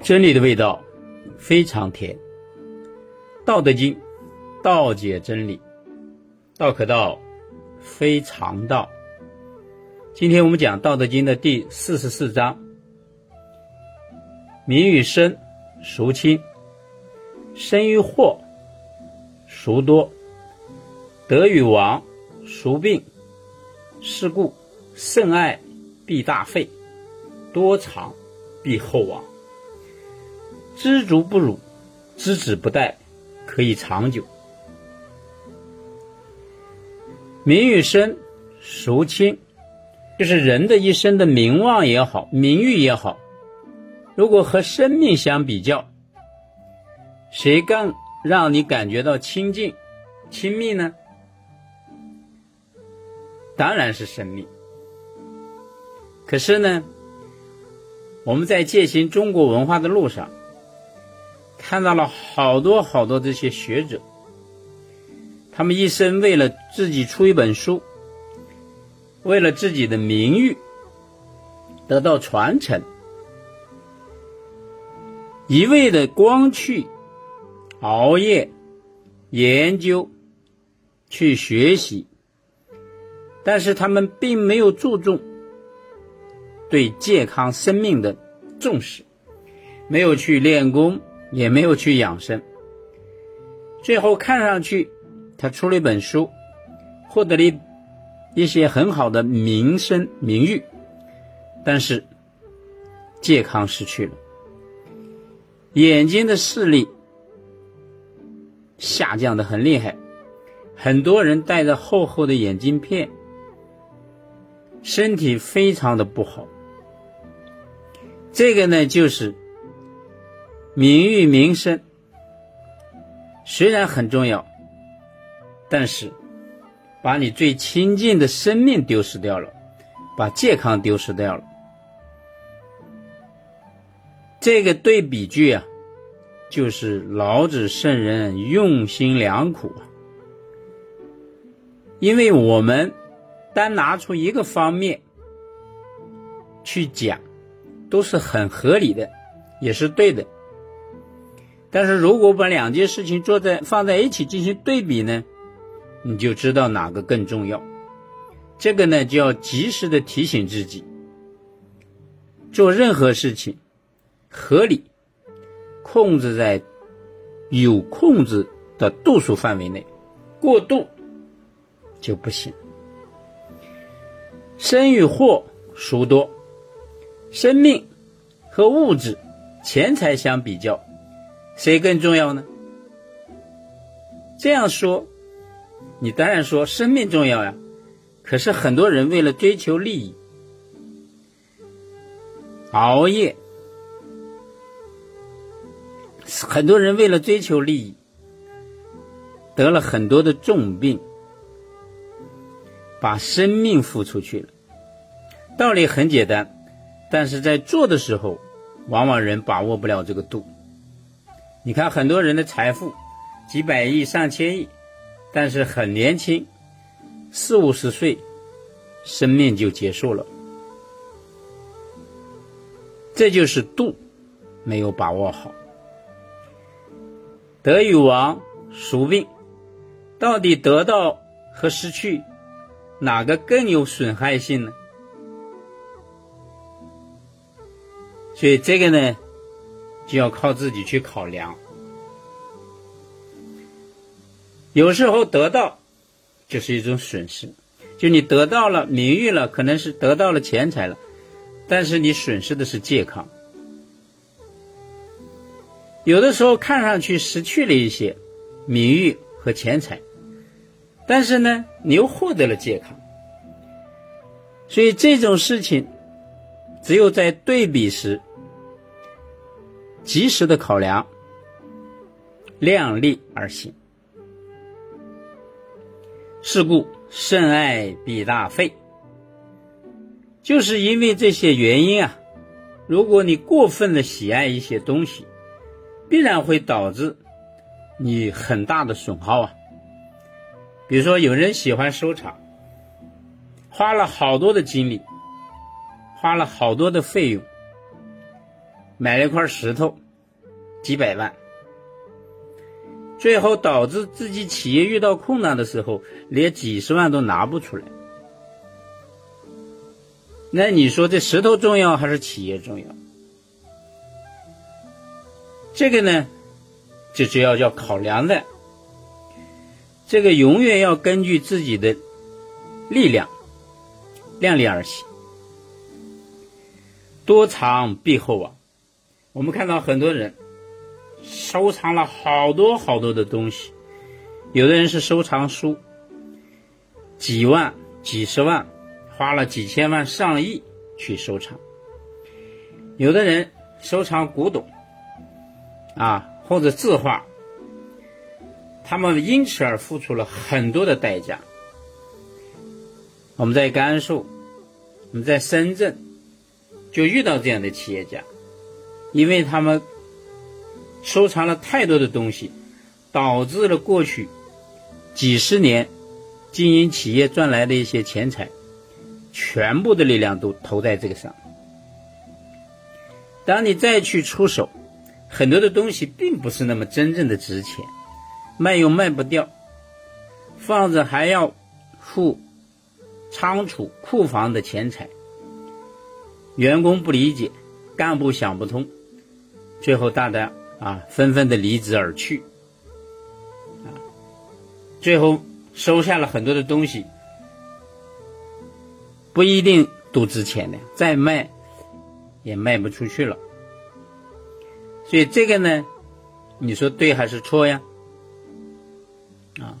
真理的味道非常甜，《道德经》道解真理，道可道非常道。今天我们讲《道德经》的第四十四章：民与生，孰轻？生于祸，孰多？得与亡，孰病？是故甚爱必大费，多藏必厚亡。知足不辱，知止不殆，可以长久。名与身，孰轻？就是人的一生的名望也好，名誉也好，如果和生命相比较，谁更让你感觉到亲近、亲密呢？当然是生命。可是呢，我们在践行中国文化的路上。看到了好多好多这些学者，他们一生为了自己出一本书，为了自己的名誉得到传承，一味的光去熬夜研究、去学习，但是他们并没有注重对健康生命的重视，没有去练功。也没有去养生，最后看上去他出了一本书，获得了一些很好的名声名誉，但是健康失去了，眼睛的视力下降的很厉害，很多人戴着厚厚的眼镜片，身体非常的不好。这个呢，就是。名誉名声虽然很重要，但是把你最亲近的生命丢失掉了，把健康丢失掉了。这个对比句啊，就是老子圣人用心良苦啊。因为我们单拿出一个方面去讲，都是很合理的，也是对的。但是如果把两件事情做在放在一起进行对比呢，你就知道哪个更重要。这个呢，就要及时的提醒自己，做任何事情合理，控制在有控制的度数范围内，过度就不行。生与祸孰多？生命和物质、钱财相比较。谁更重要呢？这样说，你当然说生命重要呀。可是很多人为了追求利益，熬夜；很多人为了追求利益，得了很多的重病，把生命付出去了。道理很简单，但是在做的时候，往往人把握不了这个度。你看，很多人的财富几百亿、上千亿，但是很年轻，四五十岁，生命就结束了。这就是度没有把握好。得与亡，孰病？到底得到和失去，哪个更有损害性呢？所以这个呢？就要靠自己去考量。有时候得到就是一种损失，就你得到了名誉了，可能是得到了钱财了，但是你损失的是健康。有的时候看上去失去了一些名誉和钱财，但是呢，你又获得了健康。所以这种事情，只有在对比时。及时的考量，量力而行。是故甚爱必大费，就是因为这些原因啊。如果你过分的喜爱一些东西，必然会导致你很大的损耗啊。比如说，有人喜欢收藏，花了好多的精力，花了好多的费用。买了一块石头，几百万，最后导致自己企业遇到困难的时候，连几十万都拿不出来。那你说这石头重要还是企业重要？这个呢，就主要要考量的。这个永远要根据自己的力量量力而行。多藏必厚啊！我们看到很多人收藏了好多好多的东西，有的人是收藏书，几万、几十万。花了几千万、上亿去收藏，有的人收藏古董，啊，或者字画，他们因此而付出了很多的代价。我们在甘肃，我们在深圳，就遇到这样的企业家，因为他们收藏了太多的东西，导致了过去几十年经营企业赚来的一些钱财。全部的力量都投在这个上。当你再去出手，很多的东西并不是那么真正的值钱，卖又卖不掉，放着还要付仓储库房的钱财，员工不理解，干部想不通，最后大家啊纷纷的离职而去，啊，最后收下了很多的东西。不一定都值钱的，再卖也卖不出去了。所以这个呢，你说对还是错呀？啊，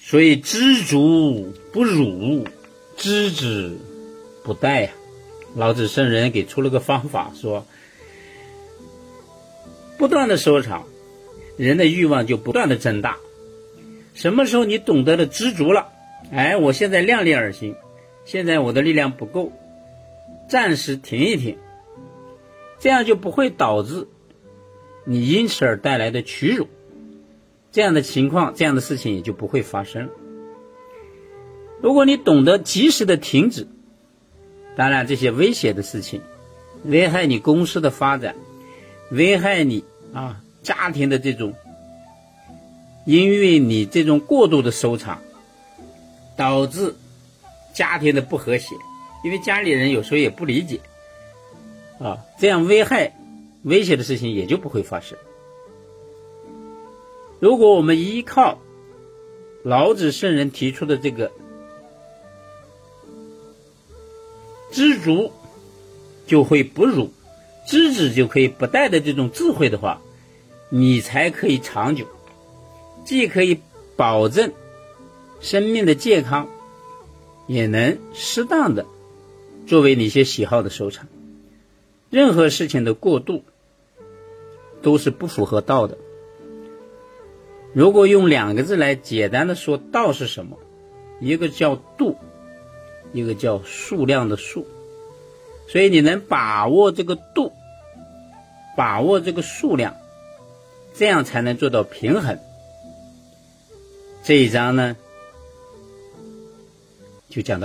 所以知足不辱，知止不殆呀。老子圣人给出了个方法，说不断的收藏，人的欲望就不断的增大。什么时候你懂得了知足了？哎，我现在量力而行，现在我的力量不够，暂时停一停，这样就不会导致你因此而带来的屈辱，这样的情况，这样的事情也就不会发生。如果你懂得及时的停止，当然这些危险的事情，危害你公司的发展，危害你啊家庭的这种，因为你这种过度的收藏。导致家庭的不和谐，因为家里人有时候也不理解，啊，这样危害、威胁的事情也就不会发生。如果我们依靠老子圣人提出的这个知足就会不辱，知止就可以不殆的这种智慧的话，你才可以长久，既可以保证。生命的健康也能适当的作为你一些喜好的收藏。任何事情的过度都是不符合道的。如果用两个字来简单的说，道是什么？一个叫度，一个叫数量的数。所以你能把握这个度，把握这个数量，这样才能做到平衡。这一章呢？就讲到。